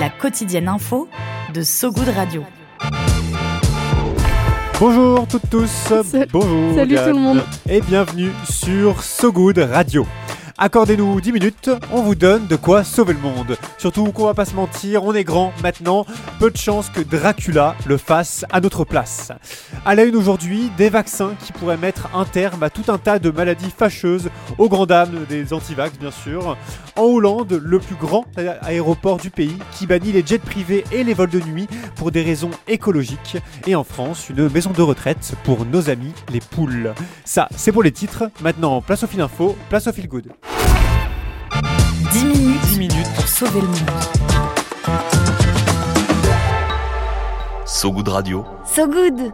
La quotidienne info de So Good Radio. Bonjour toutes tous, bonjour Salut tout le monde. et bienvenue sur So Good Radio. Accordez-nous 10 minutes, on vous donne de quoi sauver le monde. Surtout qu'on va pas se mentir, on est grand maintenant, peu de chances que Dracula le fasse à notre place. À la une aujourd'hui, des vaccins qui pourraient mettre un terme à tout un tas de maladies fâcheuses, aux grandes dames des antivax bien sûr. En Hollande, le plus grand aéroport du pays qui bannit les jets privés et les vols de nuit pour des raisons écologiques. Et en France, une maison de retraite pour nos amis les poules. Ça, c'est pour les titres. Maintenant, place au fil info, place au fil good. 10 minutes, 10 minutes pour sauver le monde. So Good Radio. So Good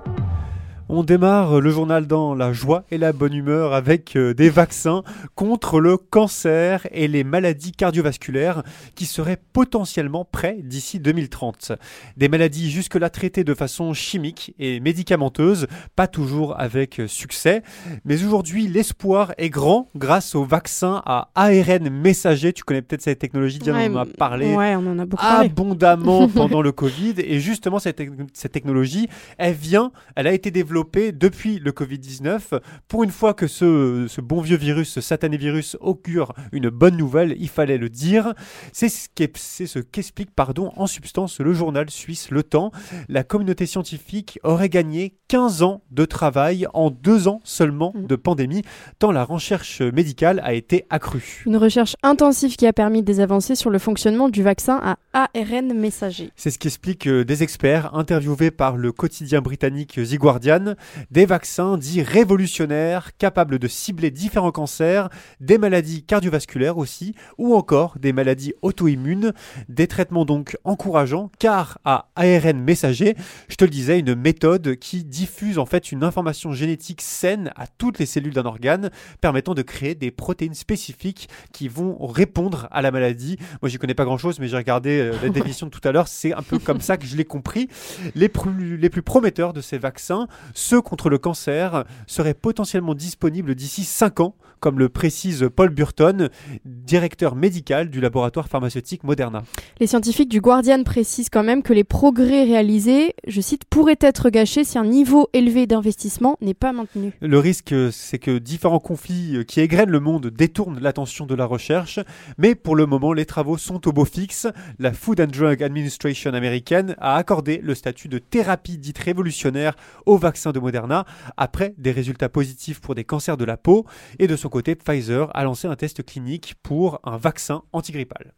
On démarre le journal dans la joie et la bonne humeur avec euh, des vaccins contre le cancer et les maladies cardiovasculaires qui seraient potentiellement prêts d'ici 2030. Des maladies jusque-là traitées de façon chimique et médicamenteuse, pas toujours avec succès. Mais aujourd'hui, l'espoir est grand grâce au vaccin à ARN messager. Tu connais peut-être cette technologie, Diane, Ouais, on en a parlé Ouais, on en a beaucoup parlé. abondamment pendant le Covid. Et justement, cette technologie, elle vient, elle a été développée depuis le Covid-19. Pour une fois que ce, ce bon vieux virus, ce satané virus, augure une bonne nouvelle, il fallait le dire. C'est ce qu'explique, pardon, en substance le journal suisse Le Temps. La communauté scientifique aurait gagné 15 ans de travail en deux ans seulement Mm. de pandémie, tant la recherche médicale a été accrue. Une recherche intensive qui a permis des avancées sur le fonctionnement du vaccin à ARN messager. C'est ce qu'expliquent euh, des experts interviewés par le quotidien britannique The Guardian. Des vaccins dits révolutionnaires, capables de cibler différents cancers, des maladies cardiovasculaires aussi, ou encore des maladies auto-immunes. Des traitements donc encourageants, car à ARN messager, je te le disais, une méthode qui diffuse en fait une information génétique saine à toutes les cellules d'un organe, permettant de créer des protéines spécifiques qui vont répondre à la maladie. Moi, j'y connais pas grand-chose, mais j'ai regardé euh, la définition tout à l'heure. C'est un peu comme ça que je l'ai compris. Les plus prometteurs de ces vaccins, ceux contre le cancer, seraient potentiellement disponibles d'ici 5 ans, comme le précise Paul Burton, directeur médical du laboratoire pharmaceutique Moderna. Les scientifiques du Guardian précisent quand même que les progrès réalisés, je cite, pourraient être gâchés si un niveau élevé d'investissement n'est pas maintenu. Le risque, c'est que différents conflits euh, qui égrènent le monde détournent l'attention de la recherche, mais pour le moment, les travaux sont au beau fixe. La Food and Drug Administration américaine a accordé le statut de thérapie dite révolutionnaire au vaccin de Moderna, après des résultats positifs pour des cancers de la peau, et de son côté, Pfizer a lancé un test clinique pour un vaccin antigrippal.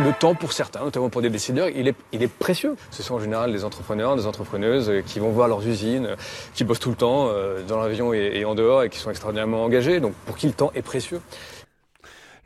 Le, temps pour certains, notamment pour des décideurs, il est, précieux. Ce sont en général des entrepreneurs, des entrepreneuses euh, qui vont voir leurs usines, euh, qui bossent tout le temps euh, dans l'avion et en dehors et qui sont extraordinairement engagés. Donc pour qui le temps est précieux?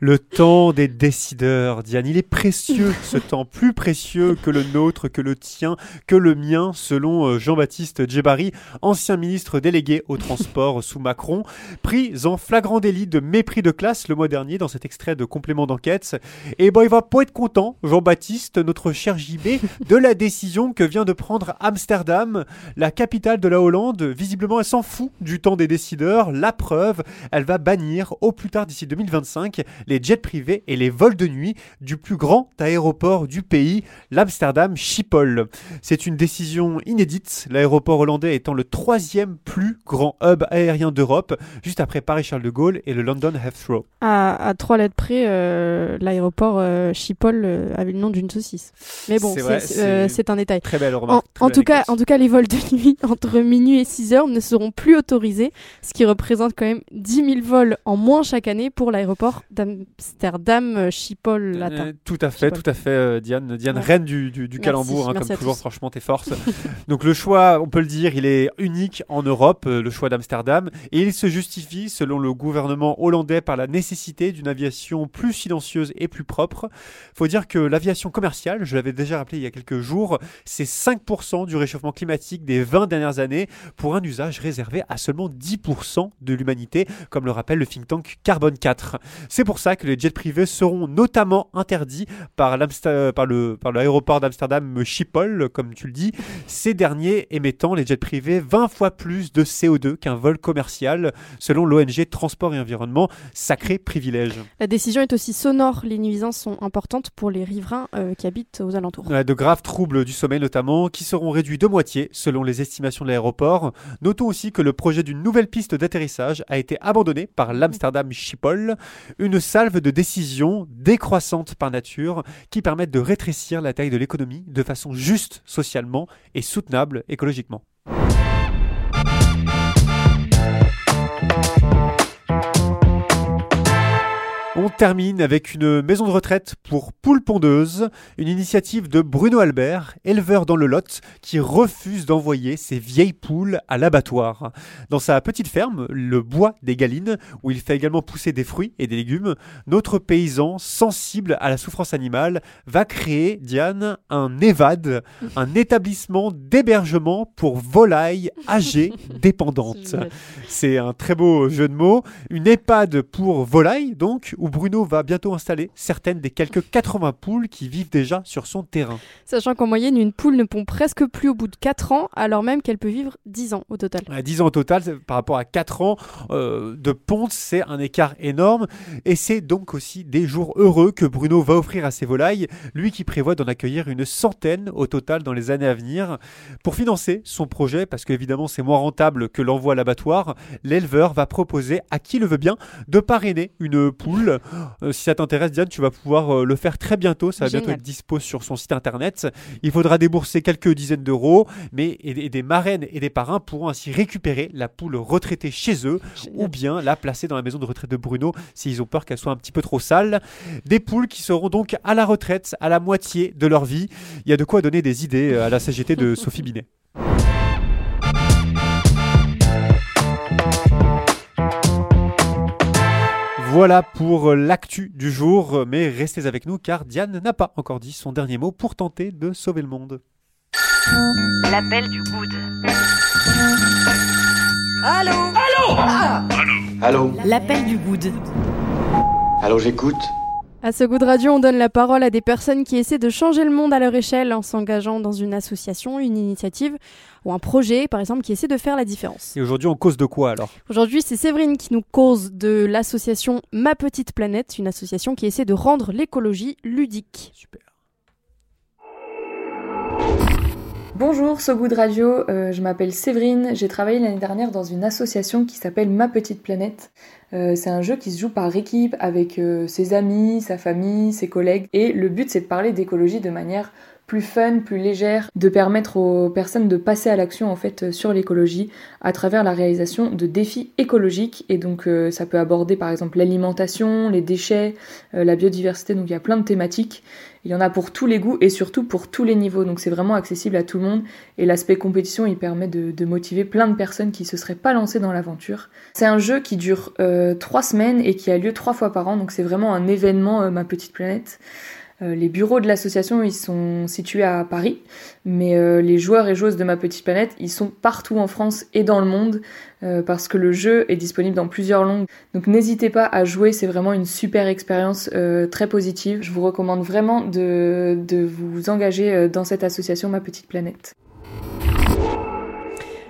Le temps des décideurs, Diane, il est précieux, ce temps, plus précieux que le nôtre, que le tien, que le mien, selon euh, Jean-Baptiste Djebari, ancien ministre délégué au transport sous Macron, pris en flagrant délit de mépris de classe le mois dernier dans cet extrait de complément d'enquête. Et bon, il va pas être content, Jean-Baptiste, notre cher JB, de la décision que vient de prendre Amsterdam, la capitale de la Hollande. Visiblement, elle s'en fout du temps des décideurs. La preuve, elle va bannir au plus tard d'ici 2025 les jets privés et les vols de nuit du plus grand aéroport du pays, l'Amsterdam Schiphol. C'est une décision inédite, l'aéroport hollandais étant le troisième plus grand hub aérien d'Europe, juste après Paris-Charles de Gaulle et le London Heathrow. À, à trois lettres près, euh, l'aéroport euh, Schiphol euh, avait le nom d'une saucisse. Mais bon, C'est un détail. Très belle remarque. en tout cas, en tout cas, les vols de nuit entre minuit et 6 heures ne seront plus autorisés, ce qui représente quand même 10 000 vols en moins chaque année pour l'aéroport d'Am- Amsterdam, Schiphol, latin. Euh, tout à fait, Schiphol. tout à fait, euh, Diane. Diane, Ouais. reine du, du, du Merci, calembour, hein, comme toujours, tous. franchement, t'es force. Donc le choix, on peut le dire, il est unique en Europe, euh, le choix d'Amsterdam, et il se justifie, selon le gouvernement hollandais, par la nécessité d'une aviation plus silencieuse et plus propre. faut dire que l'aviation commerciale, je l'avais déjà rappelé il y a quelques jours, c'est 5% du réchauffement climatique des 20 dernières années pour un usage réservé à seulement 10% de l'humanité, comme le rappelle le think tank Carbone 4. C'est pour ça que les jets privés seront notamment interdits par l'aéroport d'Amsterdam Schiphol, comme tu le dis, ces derniers émettant les jets privés 20 fois plus de CO2 qu'un vol commercial, selon l'ONG Transport et Environnement, sacré privilège. La décision est aussi sonore. Les nuisances sont importantes pour les riverains euh, qui habitent aux alentours. De graves troubles du sommeil notamment, qui seront réduits de moitié selon les estimations de l'aéroport. Notons aussi que le projet d'une nouvelle piste d'atterrissage a été abandonné par l'Amsterdam Schiphol, une salve de décisions décroissantes par nature qui permettent de rétrécir la taille de l'économie de façon juste socialement et soutenable écologiquement. On termine avec une maison de retraite pour poules pondeuses, une initiative de Bruno Albert, éleveur dans le Lot, qui refuse d'envoyer ses vieilles poules à l'abattoir. Dans sa petite ferme, le bois des Galines, où il fait également pousser des fruits et des légumes, notre paysan, sensible à la souffrance animale, va créer, Diane, un EVAD, un établissement d'hébergement pour volailles âgées dépendantes. C'est un très beau jeu de mots. Une EHPAD pour volailles, donc, où Bruno va bientôt installer certaines des quelques 80 poules qui vivent déjà sur son terrain. Sachant qu'en moyenne, une poule ne pond presque plus au bout de 4 ans, alors même qu'elle peut vivre 10 ans au total. À 10 ans au total, par rapport à 4 ans euh, de ponte, c'est un écart énorme. Et c'est donc aussi des jours heureux que Bruno va offrir à ses volailles, lui qui prévoit d'en accueillir une centaine au total dans les années à venir. Pour financer son projet, parce qu'évidemment c'est moins rentable que l'envoi à l'abattoir, l'éleveur va proposer à qui le veut bien de parrainer une poule. Euh, si ça t'intéresse, Diane, tu vas pouvoir euh, le faire très bientôt. Ça va bientôt Génial. être dispo sur son site internet. Il faudra débourser quelques dizaines d'euros, mais et, et des marraines et des parrains pourront ainsi récupérer la poule retraitée chez eux ou bien la placer dans la maison de retraite de Bruno s'ils ont peur qu'elle soit un petit peu trop sale. Des poules qui seront donc à la retraite à la moitié de leur vie. Il y a de quoi donner des idées euh, à la CGT de Sophie Binet. Voilà pour l'actu du jour, mais restez avec nous car Diane n'a pas encore dit son dernier mot pour tenter de sauver le monde. L'appel du good. Allô? L'appel du good. Allô, j'écoute À ce goût de radio, on donne la parole à des personnes qui essaient de changer le monde à leur échelle en s'engageant dans une association, une initiative ou un projet, par exemple, qui essaie de faire la différence. Et aujourd'hui, on cause de quoi alors? Aujourd'hui, c'est Séverine qui nous cause de l'association Ma Petite Planète, une association qui essaie de rendre l'écologie ludique. Super. Bonjour, So Good Radio, euh, je m'appelle Séverine, j'ai travaillé l'année dernière dans une association qui s'appelle Ma Petite Planète. Euh, c'est un jeu qui se joue par équipe avec euh, ses amis, sa famille, ses collègues. Et le but c'est de parler d'écologie de manière plus fun, plus légère, de permettre aux personnes de passer à l'action en fait sur l'écologie à travers la réalisation de défis écologiques et donc euh, ça peut aborder par exemple l'alimentation, les déchets, euh, la biodiversité, donc il y a plein de thématiques. Il y en a pour tous les goûts et surtout pour tous les niveaux, donc c'est vraiment accessible à tout le monde. Et l'aspect compétition, il permet de, de motiver plein de personnes qui se seraient pas lancées dans l'aventure. C'est un jeu qui dure euh, trois semaines et qui a lieu trois fois par an, donc c'est vraiment un événement, euh, ma petite planète. Euh, les bureaux de l'association, ils sont situés à Paris, mais euh, les joueurs et joueuses de ma petite planète, ils sont partout en France et dans le monde, euh, parce que le jeu est disponible dans plusieurs langues. Donc n'hésitez pas à jouer, c'est vraiment une super expérience très positive. Je vous recommande vraiment de, de vous engager dans cette association Ma Petite Planète.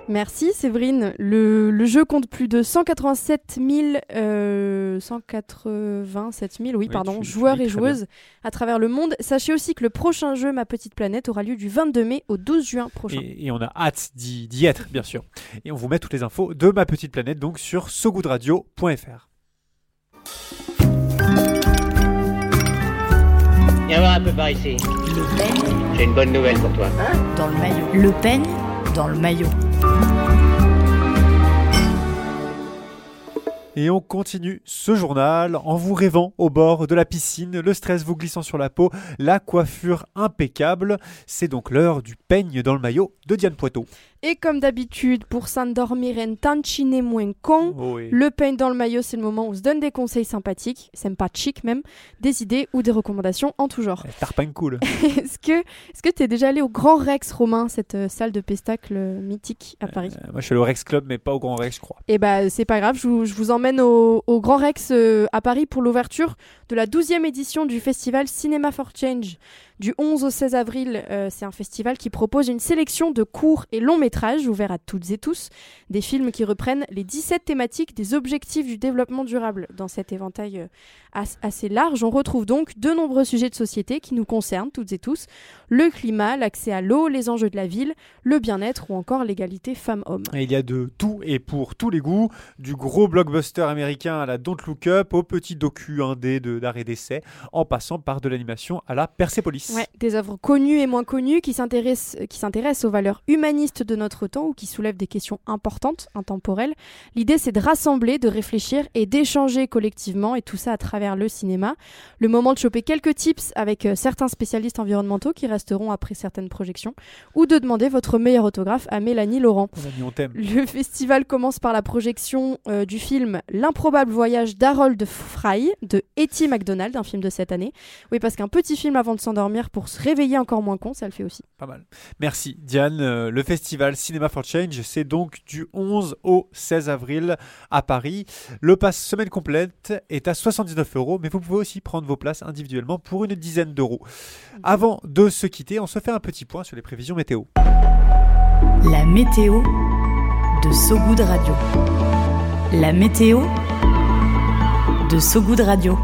Merci Séverine. Le, le jeu compte plus de 187 000, euh, 187 000 oui, Oui, pardon, tu- joueurs et joueuses à travers le monde. Sachez aussi que le prochain jeu Ma Petite Planète aura lieu du 22 mai au 12 juin prochain. Et, et on a hâte d'y d'y être, bien sûr. Et on vous met toutes les infos de ma petite planète, donc sur sogoodradio.fr. Viens voir un peu par ici. Le Pen J'ai une bonne nouvelle pour toi. dans le maillot. Le Pen dans le maillot. Et on continue ce journal en vous rêvant au bord de la piscine, le stress vous glissant sur la peau, la coiffure impeccable. C'est donc l'heure du peigne dans le maillot de Diane Poitot. Et comme d'habitude, pour s'endormir en tantine moins con, Oh oui. le peigne dans le maillot, c'est le moment où on se donne des conseils sympathiques, sympathiques même, des idées ou des recommandations en tout genre. Tarpin cool. Est-ce que est-ce que t'es déjà allé au Grand Rex Romain, cette euh, salle de pestacle euh, mythique à Paris? Euh, moi je suis au Rex Club mais pas au Grand Rex je crois. Et bah c'est pas grave, je vous, je vous emmène au, au Grand Rex euh, à Paris pour l'ouverture de la 12e édition du festival Cinéma for Change. Du 11 au 16 avril, euh, c'est un festival qui propose une sélection de courts et longs métrages ouverts à toutes et tous, des films qui reprennent les 17 thématiques des objectifs du développement durable. Dans cet éventail euh, as- assez large, on retrouve donc de nombreux sujets de société qui nous concernent toutes et tous, le climat, l'accès à l'eau, les enjeux de la ville, le bien-être ou encore l'égalité femmes-hommes. Il y a de tout et pour tous les goûts, du gros blockbuster américain à la Don't Look Up, au petit docu indé d'arrêt d'essai, en passant par de l'animation à la Persepolis. Ouais, des œuvres connues et moins connues qui s'intéressent qui s'intéressent aux valeurs humanistes de notre temps ou qui soulèvent des questions importantes, intemporelles. L'idée, c'est de rassembler, de réfléchir et d'échanger collectivement, et tout ça à travers le cinéma. Le moment de choper quelques tips avec euh, certains spécialistes environnementaux qui resteront après certaines projections, ou de demander votre meilleur autographe à Mélanie Laurent. On t'aime. Le festival commence par la projection euh, du film L'improbable voyage d'Harold Fry de Etty McDonald, un film de cette année. Oui, parce qu'un petit film avant de s'endormir pour se réveiller encore moins con, ça le fait aussi. Pas mal. Merci Diane. Euh, le festival Cinéma for Change, c'est donc du 11 au 16 avril à Paris. Le pass semaine complète est à 79 euros, mais vous pouvez aussi prendre vos places individuellement pour une dizaine d'euros. Avant de se quitter, on se fait un petit point sur les prévisions météo. La météo de So Good Radio. La météo de So Good Radio.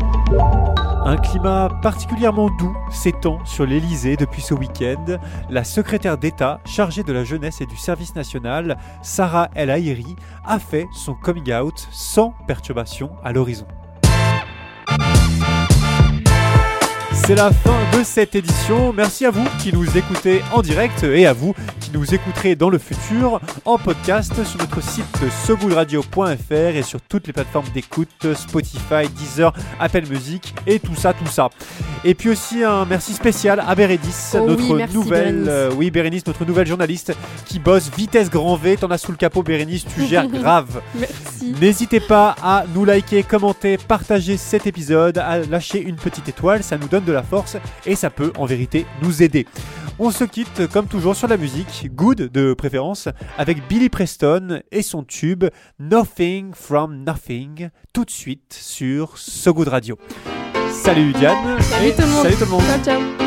Un climat particulièrement doux s'étend sur l'Elysée depuis ce week-end. La secrétaire d'État chargée de la jeunesse et du service national, Sarah El Haïry, a fait son coming out sans perturbation à l'horizon. C'est la fin de cette édition. Merci à vous qui nous écoutez en direct et à vous qui nous écouterez dans le futur en podcast sur notre site segoodradio.fr et sur toutes les plateformes d'écoute Spotify, Deezer, Apple Music et tout ça, tout ça. Et puis aussi un merci spécial à Bérénice, Oh oui, notre merci, nouvelle, Bérénice. euh, oui Bérénice, notre nouvelle journaliste qui bosse vitesse grand V. T'en as sous le capot Bérénice, tu gères grave. Merci. N'hésitez pas à nous liker, commenter, partager cet épisode, à lâcher une petite étoile, ça nous donne de la force et ça peut en vérité nous aider. On se quitte comme toujours sur la musique, good de préférence, avec Billy Preston et son tube Nothing from Nothing, tout de suite sur So Good Radio. Salut Diane Salut et tout le monde. salut tout le monde. Ciao, ciao.